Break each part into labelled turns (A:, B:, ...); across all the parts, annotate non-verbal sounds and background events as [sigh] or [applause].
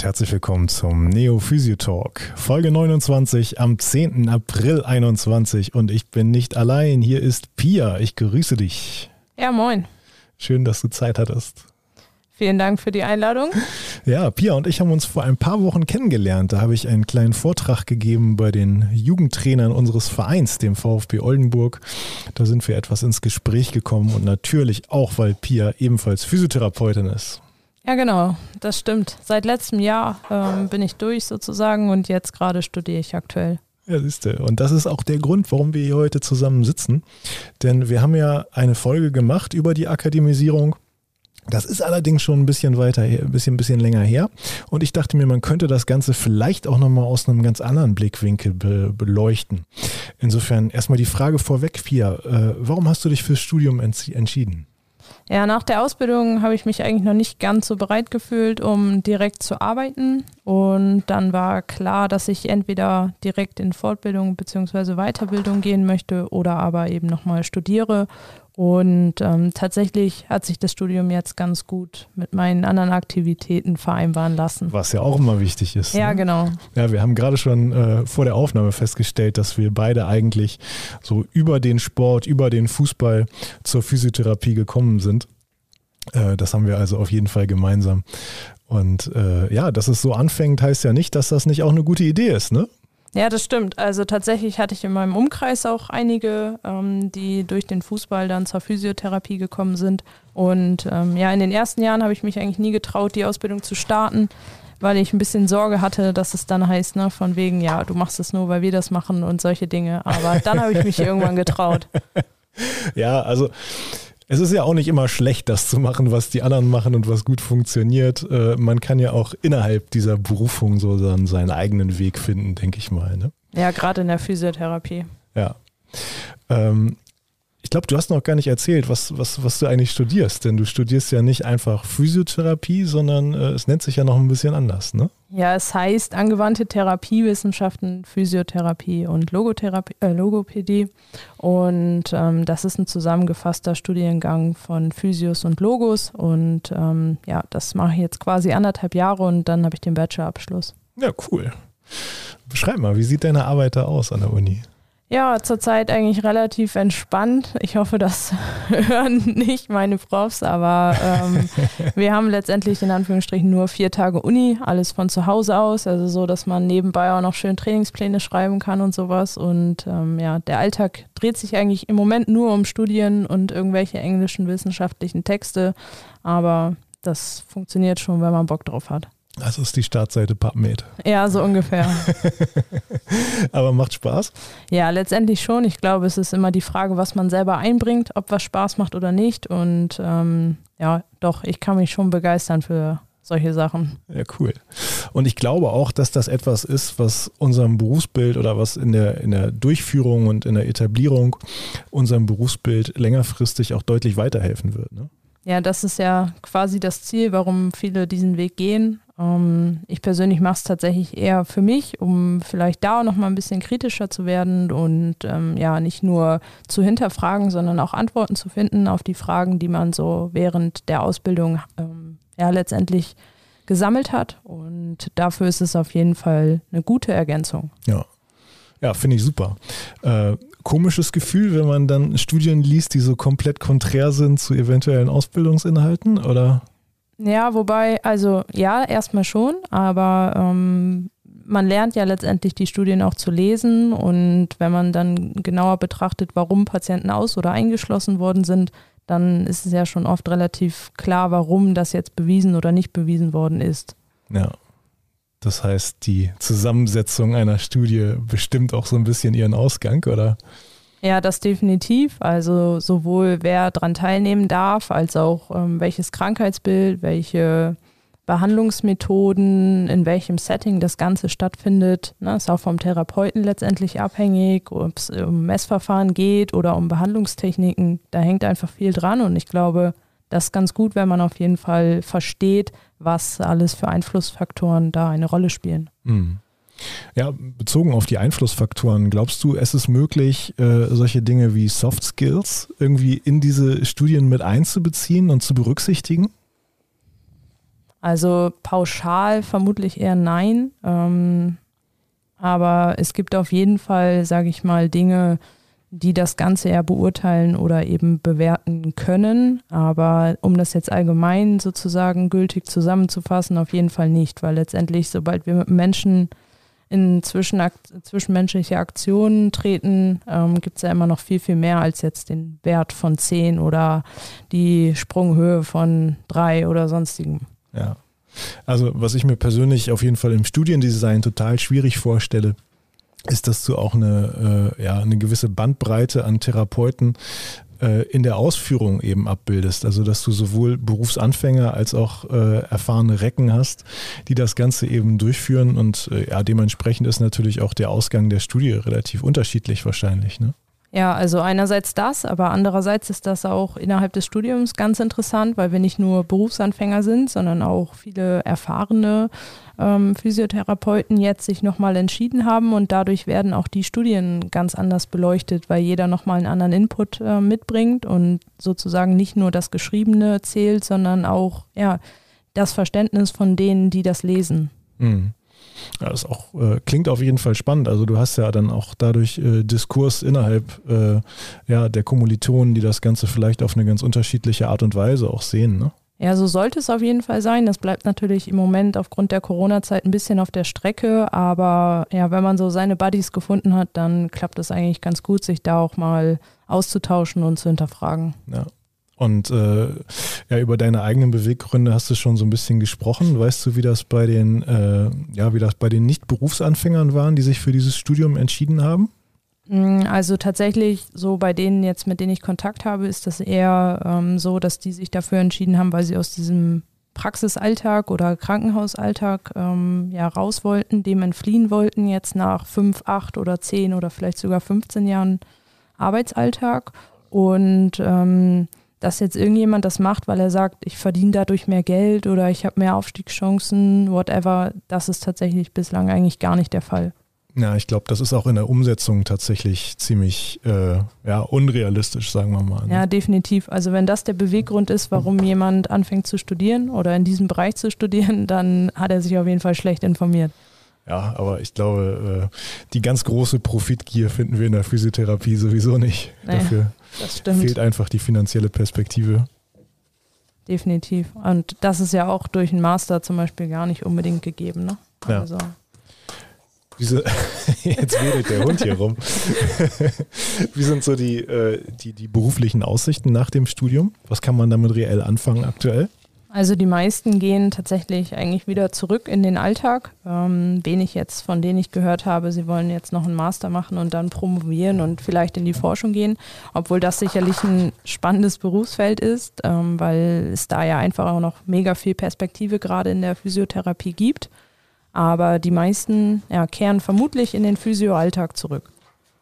A: und herzlich willkommen zum Neo Physio Talk, Folge 29 am 10. April 21 und ich bin nicht allein, hier ist Pia, ich grüße dich.
B: Ja, moin.
A: Schön, dass du Zeit hattest.
B: Vielen Dank für die Einladung.
A: Ja, Pia und ich haben uns vor ein paar Wochen kennengelernt. Da habe ich einen kleinen Vortrag gegeben bei den Jugendtrainern unseres Vereins, dem VfB Oldenburg. Da sind wir etwas ins Gespräch gekommen und natürlich auch, weil Pia ebenfalls Physiotherapeutin ist.
B: Ja, genau, das stimmt. Seit letztem Jahr ähm, bin ich durch sozusagen und jetzt gerade studiere ich aktuell.
A: Ja, siehst du. Und das ist auch der Grund, warum wir hier heute zusammen sitzen. Denn wir haben ja eine Folge gemacht über die Akademisierung. Das ist allerdings schon ein bisschen weiter, ein bisschen, bisschen länger her. Und ich dachte mir, man könnte das Ganze vielleicht auch nochmal aus einem ganz anderen Blickwinkel be beleuchten. Insofern erstmal die Frage vorweg, Pia. Äh, warum hast du dich fürs Studium entschieden?
B: Ja, nach der Ausbildung habe ich mich eigentlich noch nicht ganz so bereit gefühlt, um direkt zu arbeiten. Und dann war klar, dass ich entweder direkt in Fortbildung bzw. Weiterbildung gehen möchte oder aber eben nochmal studiere. Und ähm, tatsächlich hat sich das Studium jetzt ganz gut mit meinen anderen Aktivitäten vereinbaren lassen.
A: Was ja auch immer wichtig ist.
B: Ja, ne? genau.
A: Ja, wir haben gerade schon äh, vor der Aufnahme festgestellt, dass wir beide eigentlich so über den Sport, über den Fußball zur Physiotherapie gekommen sind. Äh, das haben wir also auf jeden Fall gemeinsam. Und äh, ja, dass es so anfängt, heißt ja nicht, dass das nicht auch eine gute Idee ist, ne?
B: Ja, das stimmt. Also tatsächlich hatte ich in meinem Umkreis auch einige, ähm, die durch den Fußball dann zur Physiotherapie gekommen sind. Und ähm, ja, in den ersten Jahren habe ich mich eigentlich nie getraut, die Ausbildung zu starten, weil ich ein bisschen Sorge hatte, dass es dann heißt, ne, von wegen, ja, du machst es nur, weil wir das machen und solche Dinge. Aber dann habe ich mich [laughs] irgendwann getraut.
A: Ja, also es ist ja auch nicht immer schlecht, das zu machen, was die anderen machen und was gut funktioniert. Äh, man kann ja auch innerhalb dieser Berufung so dann seinen eigenen Weg finden, denke ich mal. Ne?
B: Ja, gerade in der Physiotherapie.
A: Ja. Ähm, ich glaube, du hast noch gar nicht erzählt, was, was, was du eigentlich studierst, denn du studierst ja nicht einfach Physiotherapie, sondern äh, es nennt sich ja noch ein bisschen anders, ne?
B: Ja, es heißt angewandte Therapiewissenschaften, Physiotherapie und Logotherapie, äh, Logopädie. Und ähm, das ist ein zusammengefasster Studiengang von Physios und Logos. Und ähm, ja, das mache ich jetzt quasi anderthalb Jahre und dann habe ich den Bachelorabschluss.
A: Ja, cool. Beschreib mal, wie sieht deine Arbeit da aus an der Uni?
B: Ja, zurzeit eigentlich relativ entspannt. Ich hoffe, das [laughs] hören nicht meine Profs, aber ähm, [laughs] wir haben letztendlich in Anführungsstrichen nur vier Tage Uni, alles von zu Hause aus, also so, dass man nebenbei auch noch schön Trainingspläne schreiben kann und sowas. Und ähm, ja, der Alltag dreht sich eigentlich im Moment nur um Studien und irgendwelche englischen wissenschaftlichen Texte, aber das funktioniert schon, wenn man Bock drauf hat.
A: Das ist die Startseite PubMed.
B: Ja, so ungefähr. [laughs]
A: Aber macht Spaß?
B: Ja, letztendlich schon. Ich glaube, es ist immer die Frage, was man selber einbringt, ob was Spaß macht oder nicht. Und ähm, ja, doch, ich kann mich schon begeistern für solche Sachen.
A: Ja, cool. Und ich glaube auch, dass das etwas ist, was unserem Berufsbild oder was in der, in der Durchführung und in der Etablierung unserem Berufsbild längerfristig auch deutlich weiterhelfen wird. Ne?
B: Ja, das ist ja quasi das Ziel, warum viele diesen Weg gehen. Ähm, ich persönlich mache es tatsächlich eher für mich, um vielleicht da noch mal ein bisschen kritischer zu werden und ähm, ja, nicht nur zu hinterfragen, sondern auch Antworten zu finden auf die Fragen, die man so während der Ausbildung ähm, ja letztendlich gesammelt hat. Und dafür ist es auf jeden Fall eine gute Ergänzung.
A: Ja. Ja, finde ich super. Äh, komisches Gefühl, wenn man dann Studien liest, die so komplett konträr sind zu eventuellen Ausbildungsinhalten, oder?
B: Ja, wobei, also ja, erstmal schon, aber ähm, man lernt ja letztendlich die Studien auch zu lesen und wenn man dann genauer betrachtet, warum Patienten aus- oder eingeschlossen worden sind, dann ist es ja schon oft relativ klar, warum das jetzt bewiesen oder nicht bewiesen worden ist.
A: Ja. Das heißt, die Zusammensetzung einer Studie bestimmt auch so ein bisschen ihren Ausgang, oder?
B: Ja, das definitiv. Also sowohl wer daran teilnehmen darf, als auch ähm, welches Krankheitsbild, welche Behandlungsmethoden, in welchem Setting das Ganze stattfindet. Ne, ist auch vom Therapeuten letztendlich abhängig, ob es um Messverfahren geht oder um Behandlungstechniken. Da hängt einfach viel dran und ich glaube, das ist ganz gut, wenn man auf jeden Fall versteht, was alles für Einflussfaktoren da eine Rolle spielen. Mhm.
A: Ja, bezogen auf die Einflussfaktoren, glaubst du, es ist möglich, äh, solche Dinge wie Soft Skills irgendwie in diese Studien mit einzubeziehen und zu berücksichtigen?
B: Also pauschal vermutlich eher nein. Ähm, aber es gibt auf jeden Fall, sage ich mal, Dinge, die das Ganze eher beurteilen oder eben bewerten können. Aber um das jetzt allgemein sozusagen gültig zusammenzufassen, auf jeden Fall nicht, weil letztendlich, sobald wir mit Menschen in zwischenmenschliche Aktionen treten, ähm, gibt es ja immer noch viel, viel mehr als jetzt den Wert von 10 oder die Sprunghöhe von 3 oder sonstigem.
A: Ja. Also was ich mir persönlich auf jeden Fall im Studiendesign total schwierig vorstelle, ist, dass du auch eine, äh, ja, eine gewisse Bandbreite an Therapeuten äh, in der Ausführung eben abbildest. Also dass du sowohl Berufsanfänger als auch äh, erfahrene Recken hast, die das Ganze eben durchführen. Und äh, ja, dementsprechend ist natürlich auch der Ausgang der Studie relativ unterschiedlich wahrscheinlich. Ne?
B: Ja, also einerseits das, aber andererseits ist das auch innerhalb des Studiums ganz interessant, weil wir nicht nur Berufsanfänger sind, sondern auch viele erfahrene ähm, Physiotherapeuten jetzt sich nochmal entschieden haben und dadurch werden auch die Studien ganz anders beleuchtet, weil jeder nochmal einen anderen Input äh, mitbringt und sozusagen nicht nur das Geschriebene zählt, sondern auch ja, das Verständnis von denen, die das lesen.
A: Mhm. Ja, das auch, äh, klingt auf jeden Fall spannend. Also du hast ja dann auch dadurch äh, Diskurs innerhalb äh, ja, der Kommilitonen, die das Ganze vielleicht auf eine ganz unterschiedliche Art und Weise auch sehen. Ne?
B: Ja, so sollte es auf jeden Fall sein. Das bleibt natürlich im Moment aufgrund der Corona-Zeit ein bisschen auf der Strecke, aber ja, wenn man so seine Buddies gefunden hat, dann klappt es eigentlich ganz gut, sich da auch mal auszutauschen und zu hinterfragen.
A: Ja, und äh, ja, über deine eigenen Beweggründe hast du schon so ein bisschen gesprochen. Weißt du, wie das bei den, äh, ja, wie das bei den Nicht-Berufsanfängern waren, die sich für dieses Studium entschieden haben?
B: Mm, also tatsächlich, so bei denen jetzt, mit denen ich Kontakt habe, ist das eher ähm, so, dass die sich dafür entschieden haben, weil sie aus diesem Praxisalltag oder Krankenhausalltag ähm, ja raus wollten, dem entfliehen wollten, jetzt nach fünf, acht oder zehn oder vielleicht sogar 15 Jahren Arbeitsalltag. Und ähm, dass jetzt irgendjemand das macht, weil er sagt, ich verdiene dadurch mehr Geld oder ich habe mehr Aufstiegschancen, whatever, das ist tatsächlich bislang eigentlich gar nicht der Fall.
A: Ja, ich glaube, das ist auch in der Umsetzung tatsächlich ziemlich äh, ja, unrealistisch, sagen wir mal.
B: Ne? Ja, definitiv. Also wenn das der Beweggrund ist, warum jemand anfängt zu studieren oder in diesem Bereich zu studieren, [laughs] dann hat er sich auf jeden Fall schlecht informiert.
A: Ja, aber ich glaube, äh, die ganz große Profitgier finden wir in der Physiotherapie sowieso nicht. Naja, Dafür fehlt einfach die finanzielle Perspektive.
B: Definitiv. Und das ist ja auch durch einen Master zum Beispiel gar nicht unbedingt gegeben. Ne? Also. Ja.
A: Wieso, [laughs] jetzt wedelt der Hund hier rum. [laughs] Wie sind so die, äh, die, die beruflichen Aussichten nach dem Studium? Was kann man damit reell anfangen aktuell?
B: Also die meisten gehen tatsächlich eigentlich wieder zurück in den Alltag. Ähm, wenig jetzt, von denen ich gehört habe, sie wollen jetzt noch einen Master machen und dann promovieren und vielleicht in die Forschung gehen, obwohl das sicherlich ein spannendes Berufsfeld ist, ähm, weil es da ja einfach auch noch mega viel Perspektive gerade in der Physiotherapie gibt. Aber die meisten ja, kehren vermutlich in den Physioalltag zurück.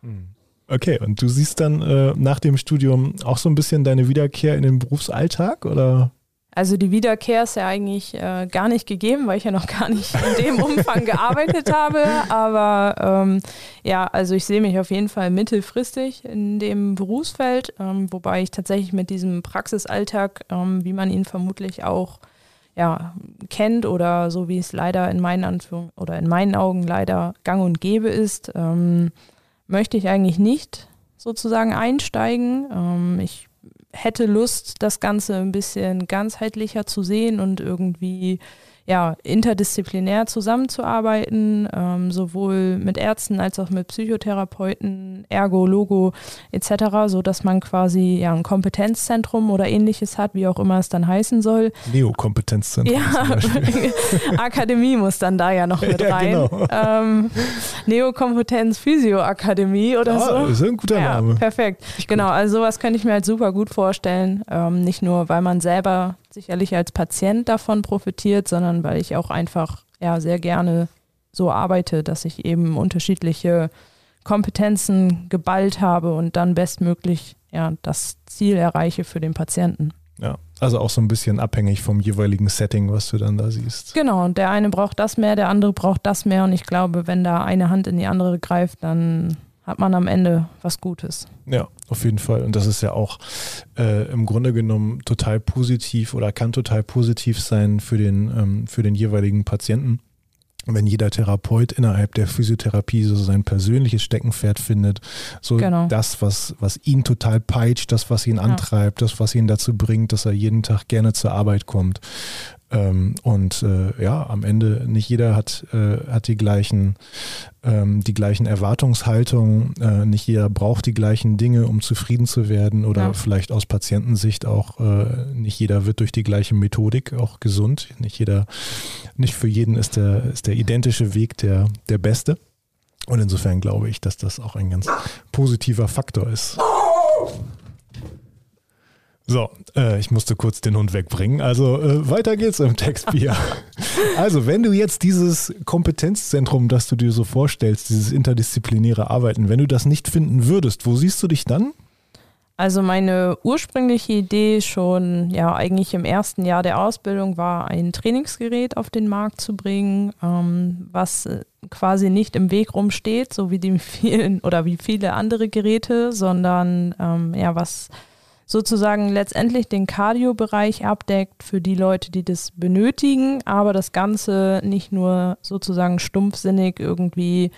A: Hm. Okay, und du siehst dann äh, nach dem Studium auch so ein bisschen deine Wiederkehr in den Berufsalltag oder?
B: Also die Wiederkehr ist ja eigentlich äh, gar nicht gegeben, weil ich ja noch [laughs] gar nicht in dem Umfang gearbeitet habe. Aber ähm, ja, also ich sehe mich auf jeden Fall mittelfristig in dem Berufsfeld, ähm, wobei ich tatsächlich mit diesem Praxisalltag, ähm, wie man ihn vermutlich auch ja, kennt oder so wie es leider in meinen Anführungen oder in meinen Augen leider gang und gäbe ist, ähm, möchte ich eigentlich nicht sozusagen einsteigen. Ähm, ich hätte Lust, das Ganze ein bisschen ganzheitlicher zu sehen und irgendwie ja, interdisziplinär zusammenzuarbeiten, ähm, sowohl mit Ärzten als auch mit Psychotherapeuten, Ergo, Logo etc., so dass man quasi ja ein Kompetenzzentrum oder ähnliches hat, wie auch immer es dann heißen soll.
A: Neo-Kompetenzzentrum.
B: Ja, [laughs] Akademie muss dann da ja noch [laughs] mit ja, rein. Genau. Ähm, Neokompetenz Physio Akademie oder ah, so.
A: Ist ein guter ja, Name.
B: Perfekt. Genau, also sowas könnte ich mir halt super gut vorstellen. Ähm, nicht nur, weil man selber sicherlich als Patient davon profitiert, sondern weil ich auch einfach ja sehr gerne so arbeite, dass ich eben unterschiedliche Kompetenzen geballt habe und dann bestmöglich ja das Ziel erreiche für den Patienten.
A: Ja, also auch so ein bisschen abhängig vom jeweiligen Setting, was du dann da siehst.
B: Genau, und der eine braucht das mehr, der andere braucht das mehr und ich glaube, wenn da eine Hand in die andere greift, dann hat man am Ende was Gutes.
A: Ja, auf jeden Fall. Und das ist ja auch äh, im Grunde genommen total positiv oder kann total positiv sein für den, ähm, für den jeweiligen Patienten wenn jeder Therapeut innerhalb der Physiotherapie so sein persönliches Steckenpferd findet, so genau. das, was, was ihn total peitscht, das, was ihn antreibt, ja. das, was ihn dazu bringt, dass er jeden Tag gerne zur Arbeit kommt. Ähm, und äh, ja, am Ende nicht jeder hat, äh, hat die gleichen, ähm, die gleichen Erwartungshaltungen, äh, nicht jeder braucht die gleichen Dinge, um zufrieden zu werden oder ja. vielleicht aus Patientensicht auch äh, nicht jeder wird durch die gleiche Methodik auch gesund. Nicht jeder, nicht für jeden ist der, ist der identische Weg der, der beste. Und insofern glaube ich, dass das auch ein ganz positiver Faktor ist. So, äh, ich musste kurz den Hund wegbringen. Also äh, weiter geht's im Textbier. [laughs] also, wenn du jetzt dieses Kompetenzzentrum, das du dir so vorstellst, dieses interdisziplinäre Arbeiten, wenn du das nicht finden würdest, wo siehst du dich dann?
B: Also meine ursprüngliche Idee schon, ja eigentlich im ersten Jahr der Ausbildung war, ein Trainingsgerät auf den Markt zu bringen, ähm, was äh, quasi nicht im Weg rumsteht, so wie die [laughs] vielen oder wie viele andere Geräte, sondern ähm, ja was sozusagen letztendlich den Cardio-Bereich abdeckt für die Leute, die das benötigen, aber das Ganze nicht nur sozusagen stumpfsinnig irgendwie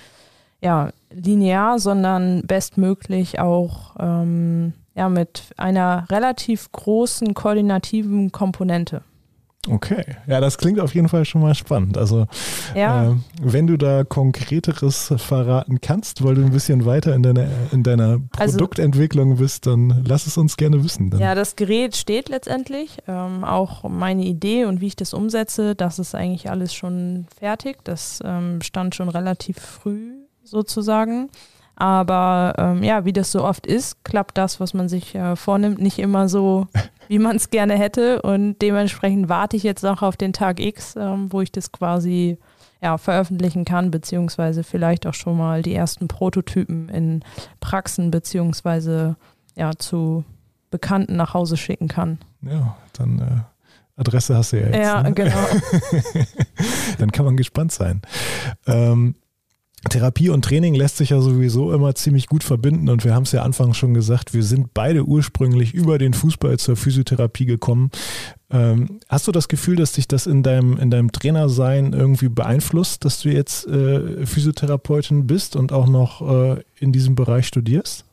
B: ja, linear, sondern bestmöglich auch ähm, ja, mit einer relativ großen koordinativen Komponente.
A: Okay, ja, das klingt auf jeden Fall schon mal spannend. Also, ja. äh, wenn du da konkreteres verraten kannst, weil du ein bisschen weiter in deiner, in deiner also Produktentwicklung bist, dann lass es uns gerne wissen. Dann.
B: Ja, das Gerät steht letztendlich. Ähm, auch meine Idee und wie ich das umsetze, das ist eigentlich alles schon fertig. Das ähm, stand schon relativ früh sozusagen. Aber ähm, ja, wie das so oft ist, klappt das, was man sich äh, vornimmt, nicht immer so, [laughs] wie man es gerne hätte. Und dementsprechend warte ich jetzt noch auf den Tag X, ähm, wo ich das quasi ja, veröffentlichen kann, beziehungsweise vielleicht auch schon mal die ersten Prototypen in Praxen, beziehungsweise ja, zu Bekannten nach Hause schicken kann.
A: Ja, dann äh, Adresse hast du ja jetzt.
B: Ja, ne? genau. [laughs]
A: dann kann man gespannt sein. Ähm, Therapie und Training lässt sich ja sowieso immer ziemlich gut verbinden und wir haben es ja anfangs schon gesagt, wir sind beide ursprünglich über den Fußball zur Physiotherapie gekommen. Ähm, hast du das Gefühl, dass dich das in deinem, in deinem Trainersein irgendwie beeinflusst, dass du jetzt äh, Physiotherapeutin bist und auch noch äh, in diesem Bereich studierst?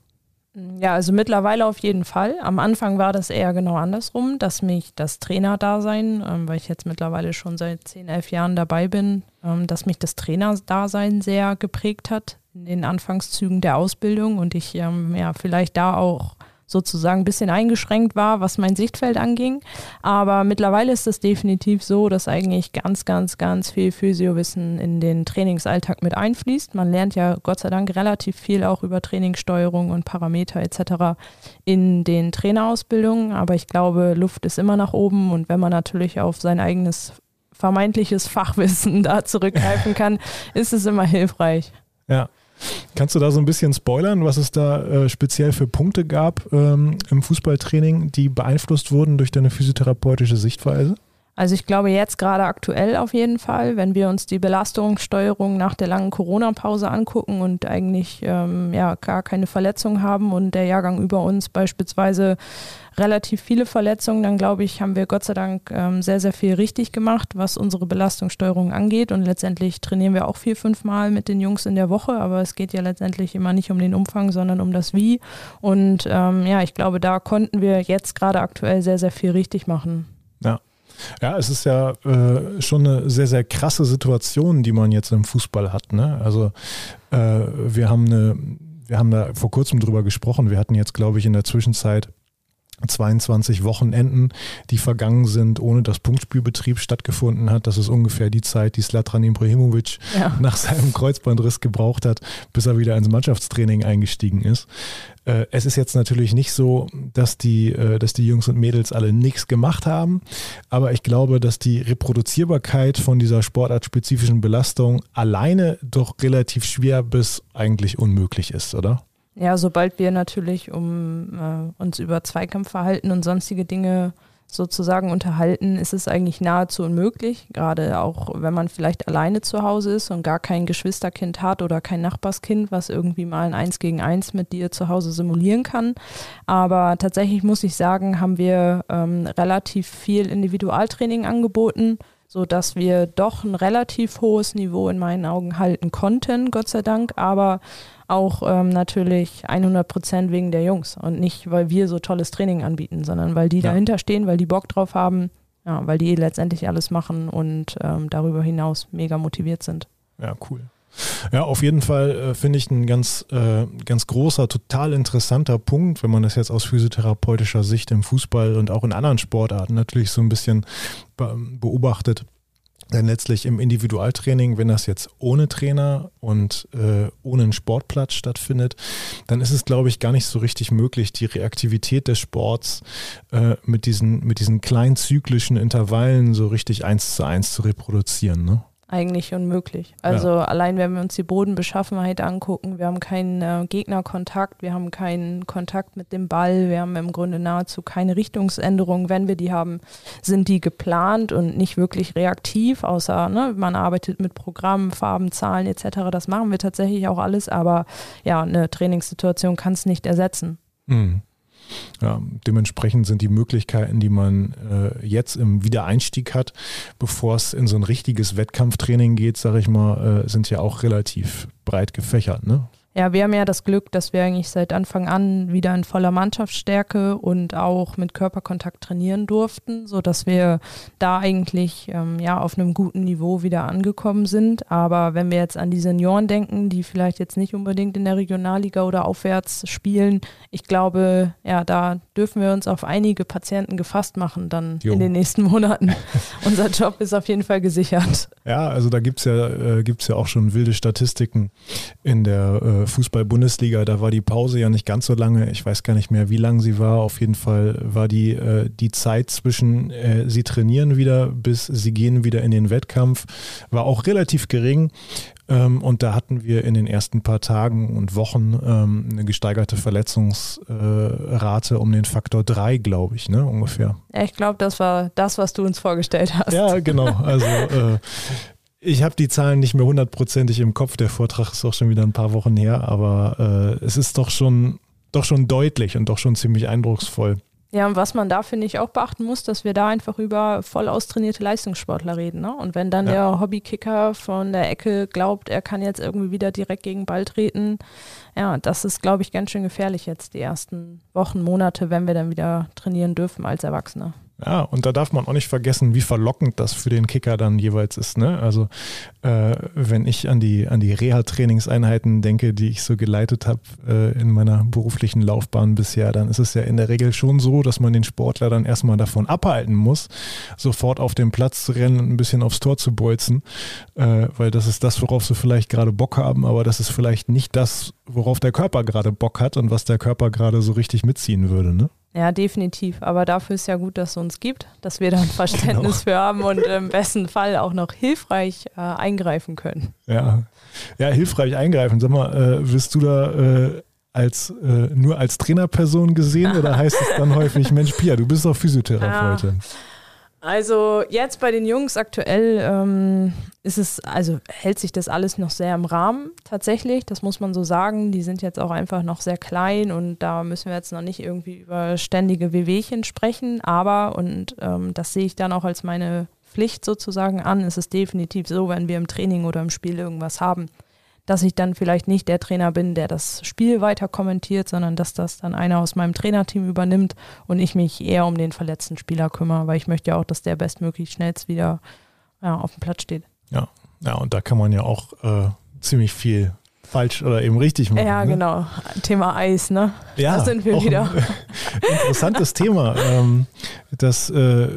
B: Ja, also mittlerweile auf jeden Fall. Am Anfang war das eher genau andersrum, dass mich das Trainerdasein, ähm, weil ich jetzt mittlerweile schon seit 10, 11 Jahren dabei bin, ähm, dass mich das Trainerdasein sehr geprägt hat in den Anfangszügen der Ausbildung und ich ähm, ja vielleicht da auch sozusagen ein bisschen eingeschränkt war, was mein Sichtfeld anging. Aber mittlerweile ist es definitiv so, dass eigentlich ganz, ganz, ganz viel Physiowissen in den Trainingsalltag mit einfließt. Man lernt ja Gott sei Dank relativ viel auch über Trainingssteuerung und Parameter etc. in den Trainerausbildungen. Aber ich glaube, Luft ist immer nach oben und wenn man natürlich auf sein eigenes vermeintliches Fachwissen [laughs] da zurückgreifen kann, ist es immer hilfreich.
A: Ja, Kannst du da so ein bisschen spoilern, was es da äh, speziell für Punkte gab ähm, im Fußballtraining, die beeinflusst wurden durch deine physiotherapeutische Sichtweise?
B: Also ich glaube jetzt gerade aktuell auf jeden Fall, wenn wir uns die Belastungssteuerung nach der langen Corona-Pause angucken und eigentlich ähm, ja gar keine Verletzung haben und der Jahrgang über uns beispielsweise relativ viele Verletzungen, dann glaube ich, haben wir Gott sei Dank ähm, sehr, sehr viel richtig gemacht, was unsere Belastungssteuerung angeht. Und letztendlich trainieren wir auch vier, fünf Mal mit den Jungs in der Woche, aber es geht ja letztendlich immer nicht um den Umfang, sondern um das Wie. Und ähm, ja, ich glaube, da konnten wir jetzt gerade aktuell sehr, sehr viel richtig machen.
A: Ja. Es ist ja äh, schon eine sehr, sehr krasse Situation, die man jetzt im Fußball hat. Ne? Also äh, wir haben eine, wir haben da vor kurzem drüber gesprochen. Wir hatten jetzt, glaube ich, in der Zwischenzeit 22 Wochenenden, die vergangen sind, ohne dass Punktspielbetrieb stattgefunden hat. Das ist ungefähr die Zeit, die Slatran Ibrahimovic ja. [laughs] nach seinem Kreuzbandriss gebraucht hat, bis er wieder ins Mannschaftstraining eingestiegen ist. Äh, es ist jetzt natürlich nicht so, dass die, äh, dass die Jungs und Mädels alle nichts gemacht haben, aber ich glaube, dass die Reproduzierbarkeit von dieser sportartspezifischen Belastung alleine doch relativ schwer bis eigentlich unmöglich ist, oder?
B: Ja, sobald wir natürlich um äh, uns über Zweikampfverhalten und sonstige Dinge sozusagen unterhalten, ist es eigentlich nahezu unmöglich. Gerade auch, wenn man vielleicht alleine zu Hause ist und gar kein Geschwisterkind hat oder kein Nachbarskind, was irgendwie mal ein Eins gegen Eins mit dir zu Hause simulieren kann. Aber tatsächlich muss ich sagen, haben wir ähm, relativ viel Individualtraining angeboten so dass wir doch ein relativ hohes Niveau in meinen Augen halten konnten, Gott sei Dank, aber auch ähm, natürlich 100 Prozent wegen der Jungs und nicht, weil wir so tolles Training anbieten, sondern weil die ja. dahinter stehen, weil die Bock drauf haben, ja, weil die letztendlich alles machen und ähm, darüber hinaus mega motiviert sind.
A: Ja, cool. Ja, auf jeden Fall äh, finde ich ein ganz, äh, ganz großer, total interessanter Punkt, wenn man das jetzt aus physiotherapeutischer Sicht im Fußball und auch in anderen Sportarten natürlich so ein bisschen beobachtet. Denn letztlich im Individualtraining, wenn das jetzt ohne Trainer und äh, ohne einen Sportplatz stattfindet, dann ist es, glaube ich, gar nicht so richtig möglich, die Reaktivität des Sports äh, mit, diesen, mit diesen kleinen zyklischen Intervallen so richtig eins zu eins zu reproduzieren. Ne?
B: Eigentlich unmöglich. Also ja. allein wenn wir uns die Bodenbeschaffenheit angucken, wir haben keinen äh, Gegnerkontakt, wir haben keinen Kontakt mit dem Ball, wir haben im Grunde nahezu keine Richtungsänderung. Wenn wir die haben, sind die geplant und nicht wirklich reaktiv, außer ne, man arbeitet mit Programmen, Farben, Zahlen etc. Das machen wir tatsächlich auch alles, aber ja, eine Trainingssituation kann es nicht ersetzen. Mhm.
A: Ja, dementsprechend sind die Möglichkeiten, die man äh, jetzt im Wiedereinstieg hat, bevor es in so ein richtiges Wettkampftraining geht, sage ich mal, äh, sind ja auch relativ breit gefächert. Ne?
B: Ja, wir haben ja das Glück, dass wir eigentlich seit Anfang an wieder in voller Mannschaftsstärke und auch mit Körperkontakt trainieren durften, sodass wir da eigentlich ähm, ja auf einem guten Niveau wieder angekommen sind. Aber wenn wir jetzt an die Senioren denken, die vielleicht jetzt nicht unbedingt in der Regionalliga oder aufwärts spielen, ich glaube, ja, da dürfen wir uns auf einige Patienten gefasst machen dann jo. in den nächsten Monaten. [laughs] Unser Job ist auf jeden Fall gesichert.
A: Ja, also da gibt es ja, äh, ja auch schon wilde Statistiken in der äh, Fußball-Bundesliga, da war die Pause ja nicht ganz so lange. Ich weiß gar nicht mehr, wie lang sie war. Auf jeden Fall war die, äh, die Zeit zwischen äh, sie trainieren wieder bis sie gehen wieder in den Wettkampf, war auch relativ gering. Ähm, und da hatten wir in den ersten paar Tagen und Wochen ähm, eine gesteigerte Verletzungsrate äh, um den Faktor 3, glaube ich, ne, ungefähr.
B: Ich glaube, das war das, was du uns vorgestellt hast.
A: Ja, genau. Also äh, ich habe die Zahlen nicht mehr hundertprozentig im Kopf. Der Vortrag ist auch schon wieder ein paar Wochen her, aber äh, es ist doch schon, doch schon deutlich und doch schon ziemlich eindrucksvoll.
B: Ja, und was man da, finde ich, auch beachten muss, dass wir da einfach über voll austrainierte Leistungssportler reden. Ne? Und wenn dann ja. der Hobbykicker von der Ecke glaubt, er kann jetzt irgendwie wieder direkt gegen Ball treten, ja, das ist, glaube ich, ganz schön gefährlich jetzt die ersten Wochen, Monate, wenn wir dann wieder trainieren dürfen als Erwachsene.
A: Ja, und da darf man auch nicht vergessen, wie verlockend das für den Kicker dann jeweils ist. Ne? Also äh, wenn ich an die, an die Reha-Trainingseinheiten denke, die ich so geleitet habe äh, in meiner beruflichen Laufbahn bisher, dann ist es ja in der Regel schon so, dass man den Sportler dann erstmal davon abhalten muss, sofort auf den Platz zu rennen und ein bisschen aufs Tor zu bolzen, äh, weil das ist das, worauf sie vielleicht gerade Bock haben, aber das ist vielleicht nicht das, worauf der Körper gerade Bock hat und was der Körper gerade so richtig mitziehen würde. Ne?
B: Ja, definitiv. Aber dafür ist ja gut, dass es uns gibt, dass wir da ein [laughs] Verständnis genau. für haben und im besten Fall auch noch hilfreich äh, eingreifen können.
A: Ja. ja, hilfreich eingreifen. Sag mal, äh, wirst du da äh, als äh, nur als Trainerperson gesehen [laughs] oder heißt es dann häufig, Mensch, Pia, du bist doch Physiotherapeutin? Ja.
B: Also jetzt bei den Jungs aktuell ähm, ist es, also hält sich das alles noch sehr im Rahmen tatsächlich, das muss man so sagen. Die sind jetzt auch einfach noch sehr klein und da müssen wir jetzt noch nicht irgendwie über ständige Wehwehchen sprechen. Aber, und ähm, das sehe ich dann auch als meine Pflicht sozusagen an, ist es definitiv so, wenn wir im Training oder im Spiel irgendwas haben, dass ich dann vielleicht nicht der Trainer bin, der das Spiel weiter kommentiert, sondern dass das dann einer aus meinem Trainerteam übernimmt und ich mich eher um den verletzten Spieler kümmere, weil ich möchte ja auch, dass der bestmöglich schnellst wieder ja, auf dem Platz steht.
A: Ja, ja, und da kann man ja auch äh, ziemlich viel falsch oder eben richtig machen.
B: Ja,
A: ne?
B: genau. Thema Eis, ne?
A: Ja, da sind wir wieder. [laughs] interessantes Thema. Ähm, das, äh,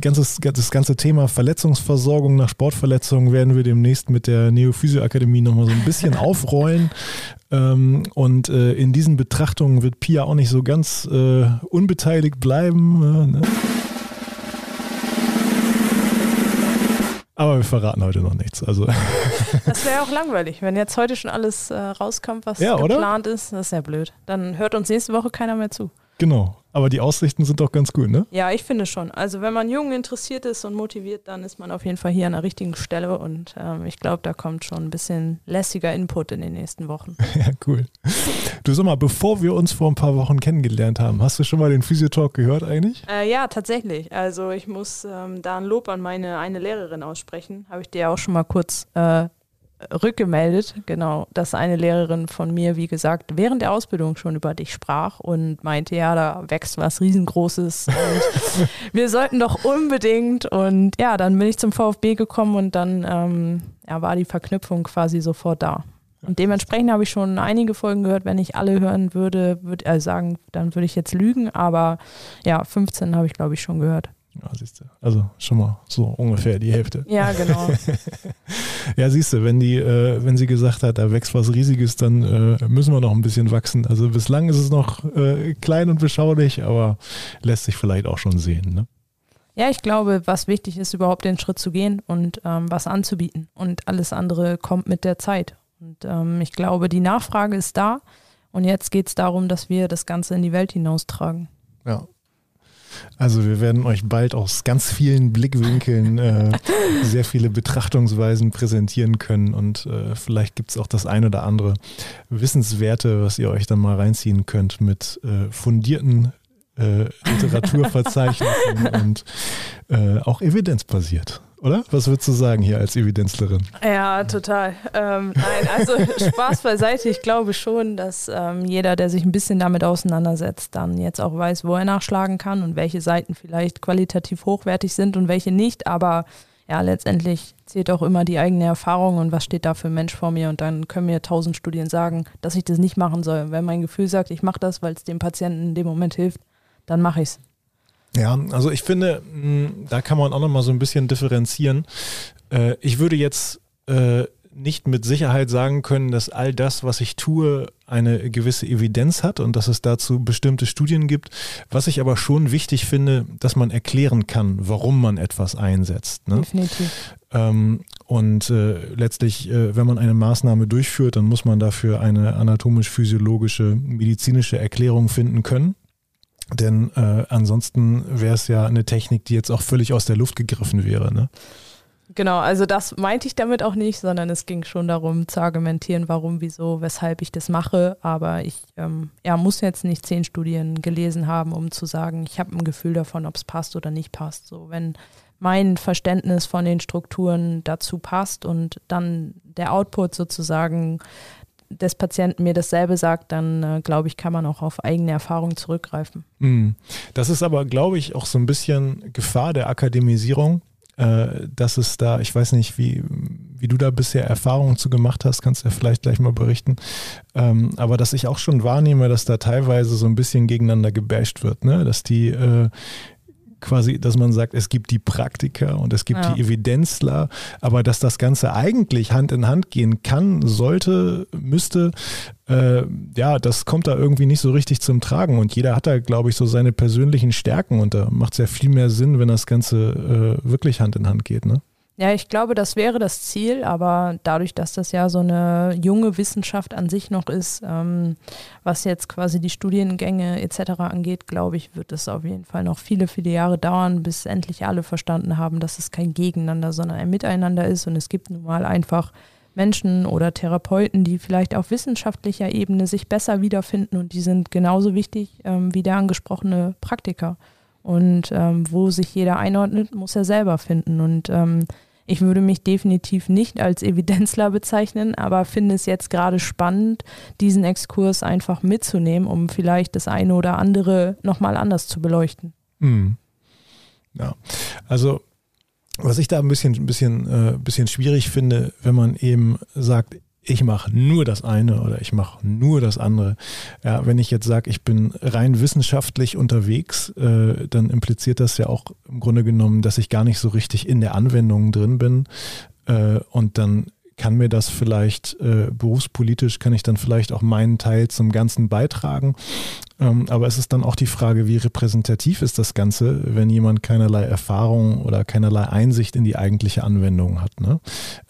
A: ganzes, das ganze Thema Verletzungsversorgung nach Sportverletzungen werden wir demnächst mit der Neophysio-Akademie nochmal so ein bisschen [laughs] aufrollen. Ähm, und äh, in diesen Betrachtungen wird Pia auch nicht so ganz äh, unbeteiligt bleiben. Ne? Aber wir verraten heute noch nichts. Also. [laughs]
B: Das wäre auch langweilig, wenn jetzt heute schon alles äh, rauskommt, was ja, geplant oder? ist. Das ist ja blöd. Dann hört uns nächste Woche keiner mehr zu.
A: Genau. Aber die Aussichten sind doch ganz gut, ne?
B: Ja, ich finde schon. Also wenn man jung interessiert ist und motiviert, dann ist man auf jeden Fall hier an der richtigen Stelle und ähm, ich glaube, da kommt schon ein bisschen lässiger Input in den nächsten Wochen. [laughs]
A: ja, cool. Du sag mal, bevor wir uns vor ein paar Wochen kennengelernt haben, hast du schon mal den Physiotalk gehört eigentlich?
B: Äh, ja, tatsächlich. Also ich muss ähm, da ein Lob an meine eine Lehrerin aussprechen. Habe ich dir auch schon mal kurz äh, rückgemeldet, genau, dass eine Lehrerin von mir, wie gesagt, während der Ausbildung schon über dich sprach und meinte, ja, da wächst was riesengroßes und [laughs] wir sollten doch unbedingt und ja, dann bin ich zum VfB gekommen und dann ähm, ja, war die Verknüpfung quasi sofort da. Und dementsprechend habe ich schon einige Folgen gehört. Wenn ich alle hören würde, würde er sagen, dann würde ich jetzt lügen. Aber ja, 15 habe ich, glaube ich, schon gehört.
A: Ja, siehst du. Also schon mal so ungefähr die Hälfte. [laughs]
B: Ja, genau. [laughs]
A: ja, siehst du, wenn die, äh, wenn sie gesagt hat, da wächst was Riesiges, dann äh, müssen wir noch ein bisschen wachsen. Also bislang ist es noch äh, klein und beschaulich, aber lässt sich vielleicht auch schon sehen. Ne?
B: Ja, ich glaube, was wichtig ist, überhaupt den Schritt zu gehen und ähm, was anzubieten. Und alles andere kommt mit der Zeit. Und ähm, ich glaube, die Nachfrage ist da. Und jetzt geht es darum, dass wir das Ganze in die Welt hinaustragen.
A: Ja, also wir werden euch bald aus ganz vielen Blickwinkeln äh, [laughs] sehr viele Betrachtungsweisen präsentieren können und äh, vielleicht gibt es auch das ein oder andere Wissenswerte, was ihr euch dann mal reinziehen könnt mit äh, fundierten äh, Literaturverzeichnissen [laughs] und äh, auch evidenzbasiert oder? Was würdest du sagen hier als Evidenzlerin?
B: Ja, total. Ähm, nein, also [laughs] Spaß beiseite. Ich glaube schon, dass ähm, jeder, der sich ein bisschen damit auseinandersetzt, dann jetzt auch weiß, wo er nachschlagen kann und welche Seiten vielleicht qualitativ hochwertig sind und welche nicht. Aber ja, letztendlich zählt auch immer die eigene Erfahrung und was steht da für ein Mensch vor mir. Und dann können mir tausend Studien sagen, dass ich das nicht machen soll. Wenn mein Gefühl sagt, ich mache das, weil es dem Patienten in dem Moment hilft, dann mache ich es.
A: Ja, also ich finde, hm, da kann man auch nochmal so ein bisschen differenzieren. Äh, ich würde jetzt äh, nicht mit Sicherheit sagen können, dass all das, was ich tue, eine gewisse Evidenz hat und dass es dazu bestimmte Studien gibt. Was ich aber schon wichtig finde, dass man erklären kann, warum man etwas einsetzt. Ne?
B: Definitiv.
A: Ähm, und äh, letztlich, äh, wenn man eine Maßnahme durchführt, dann muss man dafür eine anatomisch-physiologische, medizinische Erklärung finden können. Denn äh, ansonsten wäre es ja eine Technik, die jetzt auch völlig aus der Luft gegriffen wäre. Ne?
B: Genau, also das meinte ich damit auch nicht, sondern es ging schon darum zu argumentieren, warum, wieso, weshalb ich das mache. Aber ich ähm, ja, muss jetzt nicht zehn Studien gelesen haben, um zu sagen, ich habe ein Gefühl davon, ob es passt oder nicht passt. So, wenn mein Verständnis von den Strukturen dazu passt und dann der Output sozusagen des Patienten mir dasselbe sagt, dann äh, glaube ich, kann man auch auf eigene Erfahrung zurückgreifen.
A: Mm. Das ist aber, glaube ich, auch so ein bisschen Gefahr der Akademisierung, äh, dass es da, ich weiß nicht, wie, wie du da bisher Erfahrungen zu gemacht hast, kannst du ja vielleicht gleich mal berichten, ähm, aber dass ich auch schon wahrnehme, dass da teilweise so ein bisschen gegeneinander gebasht wird, ne? dass die äh, quasi, dass man sagt, es gibt die Praktiker und es gibt ja. die Evidenzler, aber dass das Ganze eigentlich Hand in Hand gehen kann, sollte, müsste, äh, ja, das kommt da irgendwie nicht so richtig zum Tragen und jeder hat da, glaube ich, so seine persönlichen Stärken und da macht es ja viel mehr Sinn, wenn das Ganze äh, wirklich Hand in Hand geht, ne?
B: Ja, ich glaube, das wäre das Ziel, aber dadurch, dass das ja so eine junge Wissenschaft an sich noch ist, ähm, was jetzt quasi die Studiengänge etc. angeht, glaube ich, wird es auf jeden Fall noch viele, viele Jahre dauern, bis endlich alle verstanden haben, dass es kein Gegeneinander, sondern ein Miteinander ist und es gibt nun mal einfach Menschen oder Therapeuten, die vielleicht auf wissenschaftlicher Ebene sich besser wiederfinden und die sind genauso wichtig ähm, wie der angesprochene Praktiker. Und ähm, wo sich jeder einordnet, muss er selber finden. Und ähm, ich würde mich definitiv nicht als Evidenzler bezeichnen, aber finde es jetzt gerade spannend, diesen Exkurs einfach mitzunehmen, um vielleicht das eine oder andere nochmal anders zu beleuchten.
A: Mhm. Ja, also was ich da ein bisschen, ein bisschen, äh, bisschen schwierig finde, wenn man eben sagt, ich mache nur das eine oder ich mache nur das andere. Ja, wenn ich jetzt sage, ich bin rein wissenschaftlich unterwegs, äh, dann impliziert das ja auch im Grunde genommen, dass ich gar nicht so richtig in der Anwendung drin bin. Äh, und dann kann mir das vielleicht äh, berufspolitisch, kann ich dann vielleicht auch meinen Teil zum Ganzen beitragen. Ähm, aber es ist dann auch die Frage, wie repräsentativ ist das Ganze, wenn jemand keinerlei Erfahrung oder keinerlei Einsicht in die eigentliche Anwendung hat. Ne?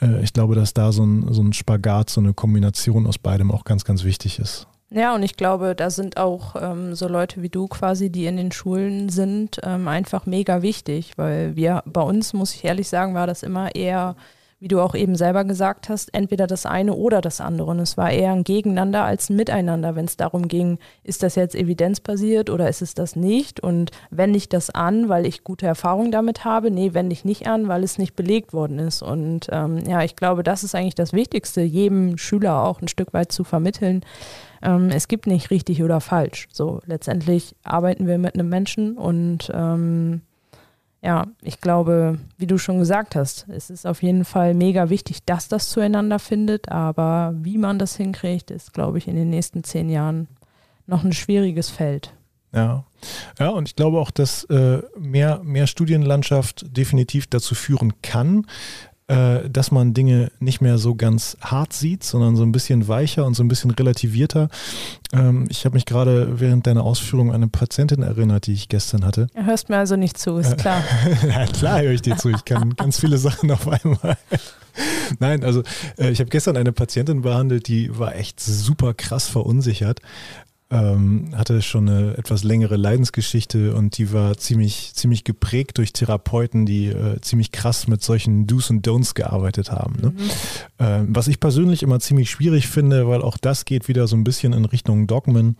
A: Äh, ich glaube, dass da so ein, so ein Spagat, so eine Kombination aus beidem auch ganz, ganz wichtig ist.
B: Ja, und ich glaube, da sind auch ähm, so Leute wie du quasi, die in den Schulen sind, ähm, einfach mega wichtig, weil wir bei uns, muss ich ehrlich sagen, war das immer eher wie du auch eben selber gesagt hast, entweder das eine oder das andere. Und es war eher ein Gegeneinander als ein Miteinander, wenn es darum ging, ist das jetzt evidenzbasiert oder ist es das nicht? Und wende ich das an, weil ich gute Erfahrungen damit habe? Nee, wende ich nicht an, weil es nicht belegt worden ist. Und ähm, ja, ich glaube, das ist eigentlich das Wichtigste, jedem Schüler auch ein Stück weit zu vermitteln. Ähm, es gibt nicht richtig oder falsch. So, letztendlich arbeiten wir mit einem Menschen und ähm, ja, ich glaube, wie du schon gesagt hast, es ist auf jeden Fall mega wichtig, dass das zueinander findet, aber wie man das hinkriegt, ist, glaube ich, in den nächsten zehn Jahren noch ein schwieriges Feld.
A: Ja, ja, und ich glaube auch, dass äh, mehr, mehr Studienlandschaft definitiv dazu führen kann, äh, dass man Dinge nicht mehr so ganz hart sieht, sondern so ein bisschen weicher und so ein bisschen relativierter. Ähm, ich habe mich gerade während deiner Ausführung an eine Patientin erinnert, die ich gestern hatte.
B: Du hörst mir also nicht zu, ist klar. [laughs]
A: ja, klar höre ich dir zu. Ich kann ganz viele Sachen auf einmal. [laughs] Nein, also äh, ich habe gestern eine Patientin behandelt, die war echt super krass verunsichert ähm, hatte schon eine etwas längere Leidensgeschichte und die war ziemlich, ziemlich geprägt durch Therapeuten, die äh, ziemlich krass mit solchen Do's und Don'ts gearbeitet haben. Ne? Mhm. Ähm, was ich persönlich immer ziemlich schwierig finde, weil auch das geht wieder so ein bisschen in Richtung Dogmen.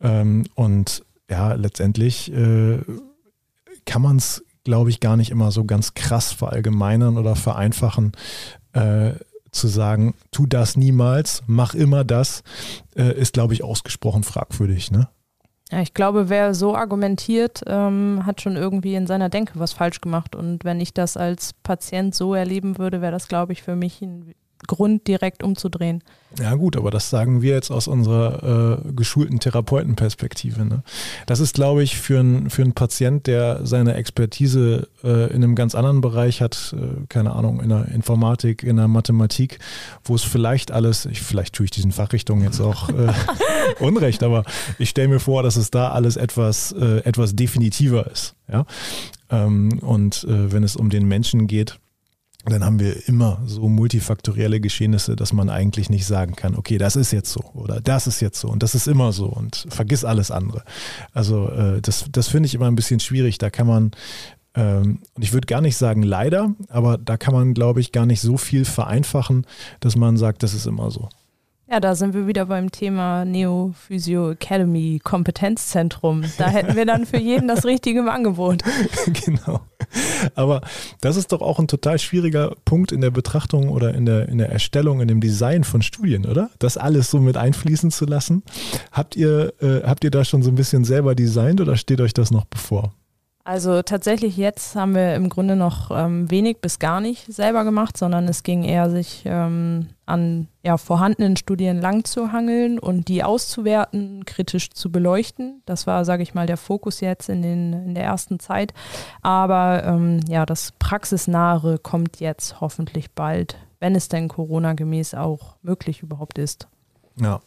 A: Ähm, und ja, letztendlich äh, kann man es, glaube ich, gar nicht immer so ganz krass verallgemeinern oder vereinfachen. Äh, zu sagen, tu das niemals, mach immer das, äh, ist, glaube ich, ausgesprochen fragwürdig. Ne?
B: Ja, ich glaube, wer so argumentiert, ähm, hat schon irgendwie in seiner Denke was falsch gemacht. Und wenn ich das als Patient so erleben würde, wäre das, glaube ich, für mich ein Grund, direkt umzudrehen.
A: Ja gut, aber das sagen wir jetzt aus unserer äh, geschulten Therapeutenperspektive. Ne? Das ist, glaube ich, für, ein, für einen Patient, der seine Expertise äh, in einem ganz anderen Bereich hat, äh, keine Ahnung, in der Informatik, in der Mathematik, wo es vielleicht alles, ich, vielleicht tue ich diesen Fachrichtungen jetzt auch äh, [laughs] Unrecht, aber ich stelle mir vor, dass es da alles etwas, äh, etwas definitiver ist. Ja? Ähm, und äh, wenn es um den Menschen geht, dann haben wir immer so multifaktorielle Geschehnisse, dass man eigentlich nicht sagen kann, okay, das ist jetzt so oder das ist jetzt so und das ist immer so und vergiss alles andere. Also äh, das, das finde ich immer ein bisschen schwierig. Da kann man, ähm, ich würde gar nicht sagen leider, aber da kann man, glaube ich, gar nicht so viel vereinfachen, dass man sagt, das ist immer so.
B: Ja, da sind wir wieder beim Thema Neo Physio Academy Kompetenzzentrum. Da hätten wir dann für jeden das Richtige im Angebot. [laughs]
A: genau. Aber das ist doch auch ein total schwieriger Punkt in der Betrachtung oder in der, in der Erstellung, in dem Design von Studien, oder? Das alles so mit einfließen zu lassen. Habt ihr, äh, habt ihr da schon so ein bisschen selber designt oder steht euch das noch bevor?
B: Also tatsächlich jetzt haben wir im Grunde noch ähm, wenig bis gar nicht selber gemacht, sondern es ging eher sich ähm, an ja, vorhandenen Studien lang zu hangeln und die auszuwerten, kritisch zu beleuchten. Das war, sage ich mal, der Fokus jetzt in, den, in der ersten Zeit. Aber ähm, ja, das Praxisnahe kommt jetzt hoffentlich bald, wenn es denn Corona-gemäß auch möglich überhaupt ist.
A: Ja.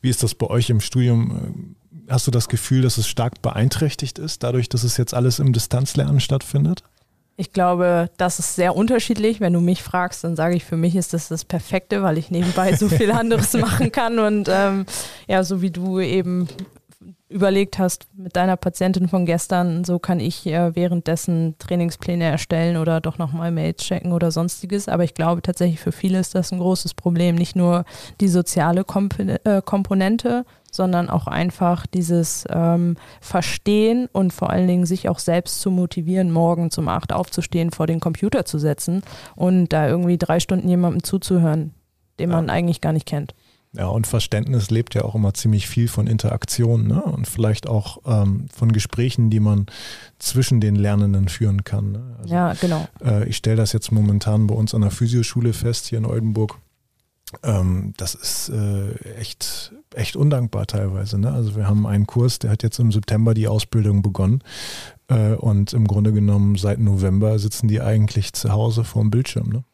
A: Wie ist das bei euch im Studium? Hast du das Gefühl, dass es stark beeinträchtigt ist, dadurch, dass es jetzt alles im Distanzlernen stattfindet?
B: Ich glaube, das ist sehr unterschiedlich. Wenn du mich fragst, dann sage ich, für mich ist das das Perfekte, weil ich nebenbei so viel [laughs] anderes machen kann. Und ähm, ja, so wie du eben überlegt hast mit deiner Patientin von gestern, so kann ich äh, währenddessen Trainingspläne erstellen oder doch nochmal Mails checken oder sonstiges. Aber ich glaube tatsächlich für viele ist das ein großes Problem. Nicht nur die soziale Komp äh, Komponente, sondern auch einfach dieses ähm, Verstehen und vor allen Dingen sich auch selbst zu motivieren, morgen um acht aufzustehen, vor den Computer zu setzen und da irgendwie drei Stunden jemandem zuzuhören, den ja. man eigentlich gar nicht kennt.
A: Ja, und Verständnis lebt ja auch immer ziemlich viel von Interaktion ne? und vielleicht auch ähm, von Gesprächen, die man zwischen den Lernenden führen kann. Ne?
B: Also, ja, genau.
A: Äh, ich stelle das jetzt momentan bei uns an der Physioschule fest, hier in Oldenburg. Ähm, das ist äh, echt, echt undankbar teilweise. Ne? Also wir haben einen Kurs, der hat jetzt im September die Ausbildung begonnen. Äh, und im Grunde genommen seit November sitzen die eigentlich zu Hause vor dem Bildschirm. Ne?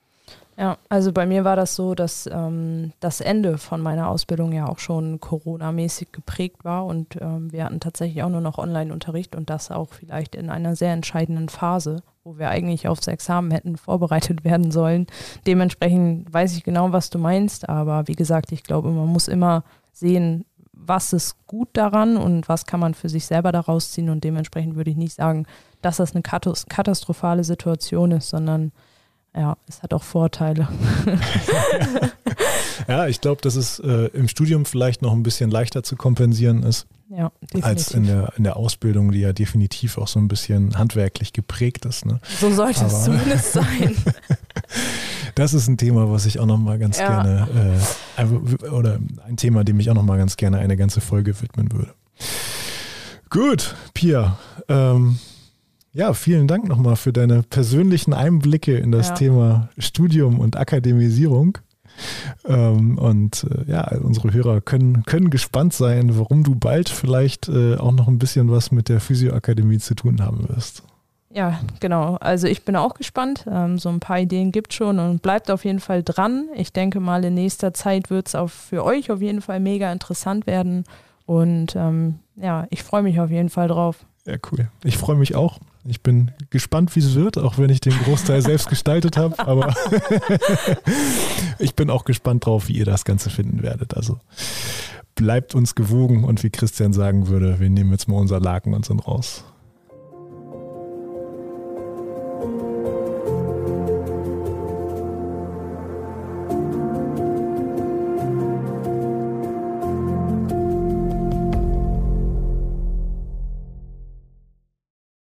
B: Ja, also bei mir war das so, dass ähm, das Ende von meiner Ausbildung ja auch schon Corona-mäßig geprägt war und ähm, wir hatten tatsächlich auch nur noch Online-Unterricht und das auch vielleicht in einer sehr entscheidenden Phase, wo wir eigentlich aufs Examen hätten vorbereitet [laughs] werden sollen. Dementsprechend weiß ich genau, was du meinst, aber wie gesagt, ich glaube, man muss immer sehen, was ist gut daran und was kann man für sich selber daraus ziehen. Und dementsprechend würde ich nicht sagen, dass das eine katastrophale Situation ist, sondern ja, es hat auch Vorteile. [laughs]
A: ja, ich glaube, dass es äh, im Studium vielleicht noch ein bisschen leichter zu kompensieren ist.
B: Ja,
A: als in der, in der Ausbildung, die ja definitiv auch so ein bisschen handwerklich geprägt ist. Ne?
B: So sollte Aber es zumindest sein. [laughs]
A: das ist ein Thema, was ich auch noch mal ganz ja. gerne, äh, oder ein Thema, dem ich auch noch mal ganz gerne eine ganze Folge widmen würde. Gut, Pia, ähm, ja, vielen Dank nochmal für deine persönlichen Einblicke in das ja. Thema Studium und Akademisierung. Ähm, und äh, ja, unsere Hörer können, können gespannt sein, warum du bald vielleicht äh, auch noch ein bisschen was mit der Physioakademie zu tun haben wirst.
B: Ja, genau. Also ich bin auch gespannt. Ähm, so ein paar Ideen gibt schon und bleibt auf jeden Fall dran. Ich denke mal, in nächster Zeit wird es auch für euch auf jeden Fall mega interessant werden. Und ähm, ja, ich freue mich auf jeden Fall drauf.
A: Ja, cool. Ich freue mich auch. Ich bin gespannt, wie es wird, auch wenn ich den Großteil selbst gestaltet habe. Aber [laughs] ich bin auch gespannt drauf, wie ihr das Ganze finden werdet. Also bleibt uns gewogen und wie Christian sagen würde, wir nehmen jetzt mal unser Laken und sind raus.